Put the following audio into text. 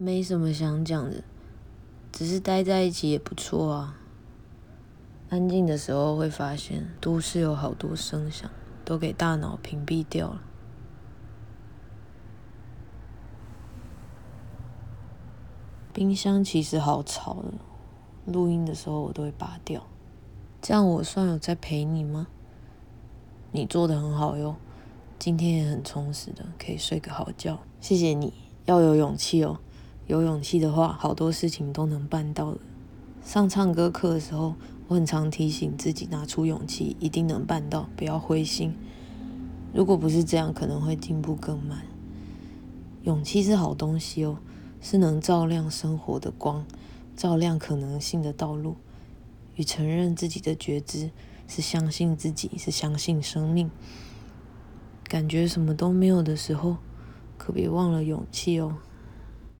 没什么想讲的，只是待在一起也不错啊。安静的时候会发现，都市有好多声响，都给大脑屏蔽掉了。冰箱其实好吵的，录音的时候我都会拔掉。这样我算有在陪你吗？你做的很好哟，今天也很充实的，可以睡个好觉。谢谢你，要有勇气哦。有勇气的话，好多事情都能办到的。上唱歌课的时候，我很常提醒自己拿出勇气，一定能办到，不要灰心。如果不是这样，可能会进步更慢。勇气是好东西哦，是能照亮生活的光，照亮可能性的道路。与承认自己的觉知，是相信自己，是相信生命。感觉什么都没有的时候，可别忘了勇气哦。